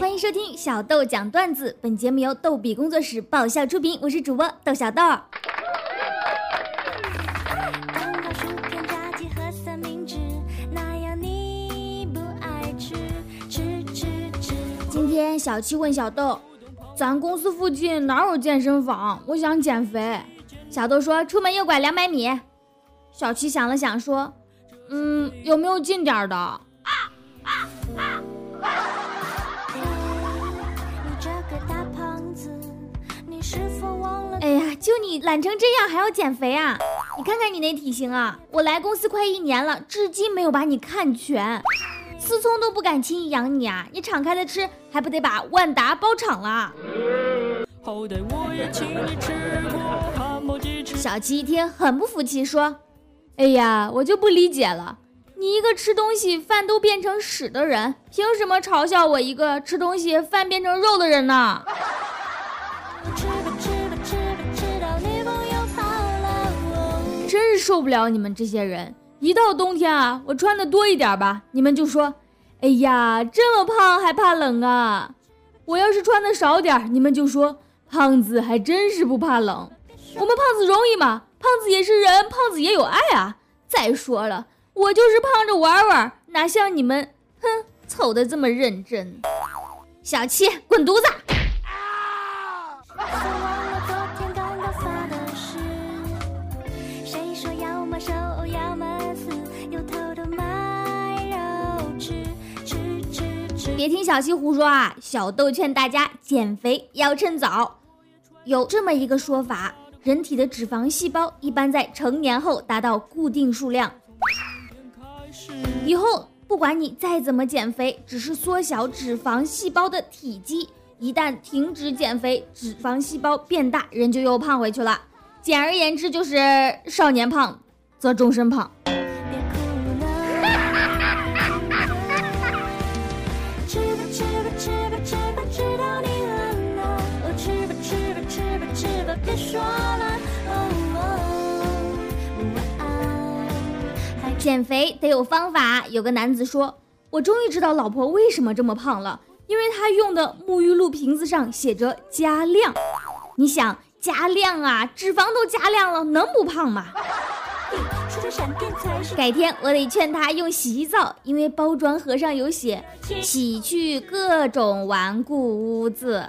欢迎收听小豆讲段子，本节目由逗比工作室爆笑出品，我是主播豆小豆。今天小七问小豆，咱公司附近哪有健身房？我想减肥。小豆说，出门右拐两百米。小七想了想说，嗯，有没有近点的？哎呀，就你懒成这样还要减肥啊？你看看你那体型啊！我来公司快一年了，至今没有把你看全，思聪都不敢轻易养你啊！你敞开的吃，还不得把万达包场了？小七一听很不服气，说：“哎呀，我就不理解了，你一个吃东西饭都变成屎的人，凭什么嘲笑我一个吃东西饭变成肉的人呢？”受不了你们这些人！一到冬天啊，我穿的多一点吧，你们就说：“哎呀，这么胖还怕冷啊！”我要是穿的少点，你们就说：“胖子还真是不怕冷。”我们胖子容易吗？胖子也是人，胖子也有爱啊！再说了，我就是胖着玩玩，哪像你们，哼，丑的这么认真。小七，滚犊子！别听小七胡说啊！小豆劝大家减肥要趁早。有这么一个说法：人体的脂肪细胞一般在成年后达到固定数量，以后不管你再怎么减肥，只是缩小脂肪细胞的体积。一旦停止减肥，脂肪细胞变大，人就又胖回去了。简而言之，就是少年胖则终身胖。说了，哦减肥得有方法。有个男子说：“我终于知道老婆为什么这么胖了，因为她用的沐浴露瓶子上写着加量。你想加量啊，脂肪都加量了，能不胖吗？”改天我得劝他用洗衣皂，因为包装盒上有写“洗去各种顽固污渍”。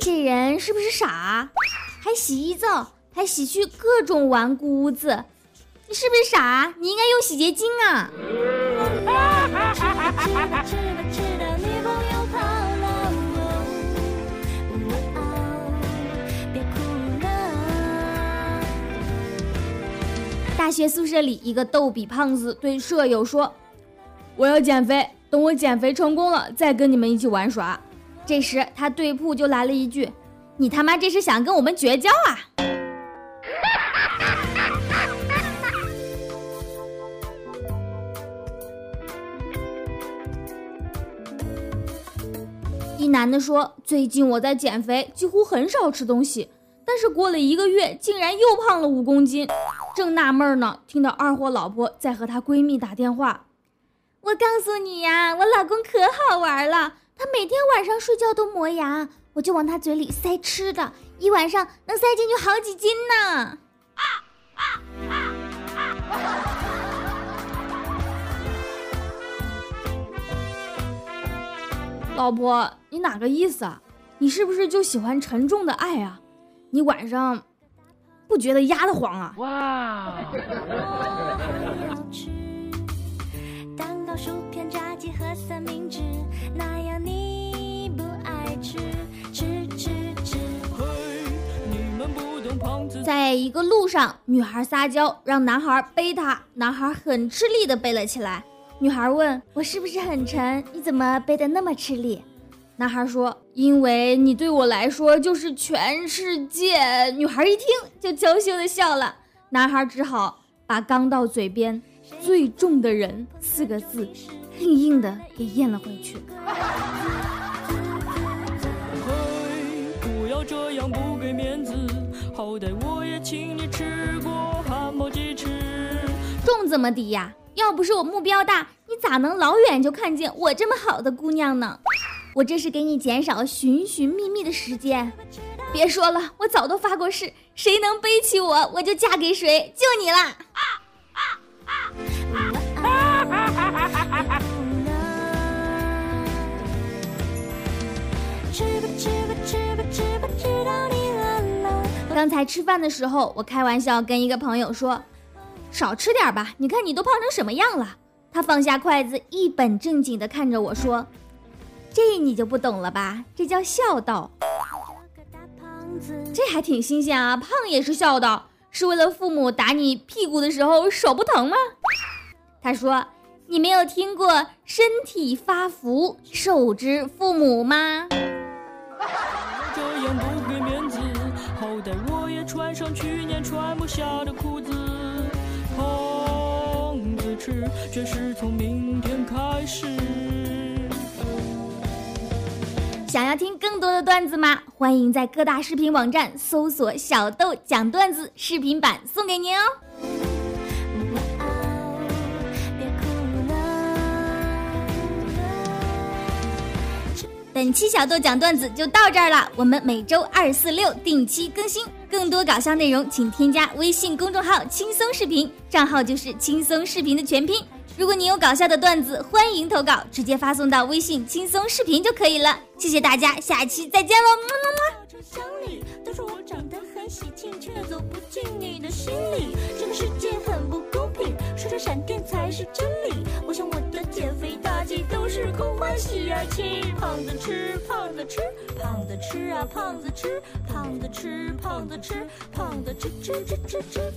这人是不是傻？还洗衣皂，还洗去各种顽固污渍，你是不是傻？你应该用洗洁精啊！大学宿舍里，一个逗比胖子对舍友说：“我要减肥，等我减肥成功了，再跟你们一起玩耍。”这时，他对铺就来了一句：“你他妈这是想跟我们绝交啊！” 一男的说：“最近我在减肥，几乎很少吃东西，但是过了一个月，竟然又胖了五公斤。正纳闷呢，听到二货老婆在和她闺蜜打电话：“我告诉你呀，我老公可好玩了。”他每天晚上睡觉都磨牙，我就往他嘴里塞吃的，一晚上能塞进去好几斤呢。老婆，你哪个意思啊？你是不是就喜欢沉重的爱啊？你晚上不觉得压得慌啊？哇！蛋糕、薯片、炸鸡和三明治，那样你不爱吃，吃吃吃在一个路上，女孩撒娇让男孩背她，男孩很吃力的背了起来。女孩问我是不是很沉？你怎么背的那么吃力？男孩说：“因为你对我来说就是全世界。”女孩一听就娇羞的笑了。男孩只好把刚到嘴边“最重的人”四个字硬硬的给咽了回去。不要这样不给面子，好歹我也请你吃过汉堡鸡翅。重怎么抵呀？要不是我目标大，你咋能老远就看见我这么好的姑娘呢？我这是给你减少寻寻觅觅的时间。别说了，我早都发过誓，谁能背起我，我就嫁给谁，就你了。刚才吃饭的时候，我开玩笑跟一个朋友说：“少吃点吧，你看你都胖成什么样了。”他放下筷子，一本正经地看着我说：“这你就不懂了吧？这叫孝道。”这还挺新鲜啊！胖也是孝道，是为了父母打你屁股的时候手不疼吗？他说：“你没有听过‘身体发福，受之父母’吗？”穿上去年穿不下的裤子，胖子吃却是从明天开始。想要听更多的段子吗？欢迎在各大视频网站搜索“小豆讲段子”视频版，送给您哦。本期小豆讲段子就到这儿了，我们每周二、四、六定期更新。更多搞笑内容，请添加微信公众号“轻松视频”，账号就是“轻松视频”的全拼。如果你有搞笑的段子，欢迎投稿，直接发送到微信“轻松视频”就可以了。谢谢大家，下期再见喽！么么么。减肥大计都是空欢喜啊！亲，胖子吃，胖子吃，胖子吃啊，胖子吃，胖子吃，胖子吃，胖子吃吃吃吃吃。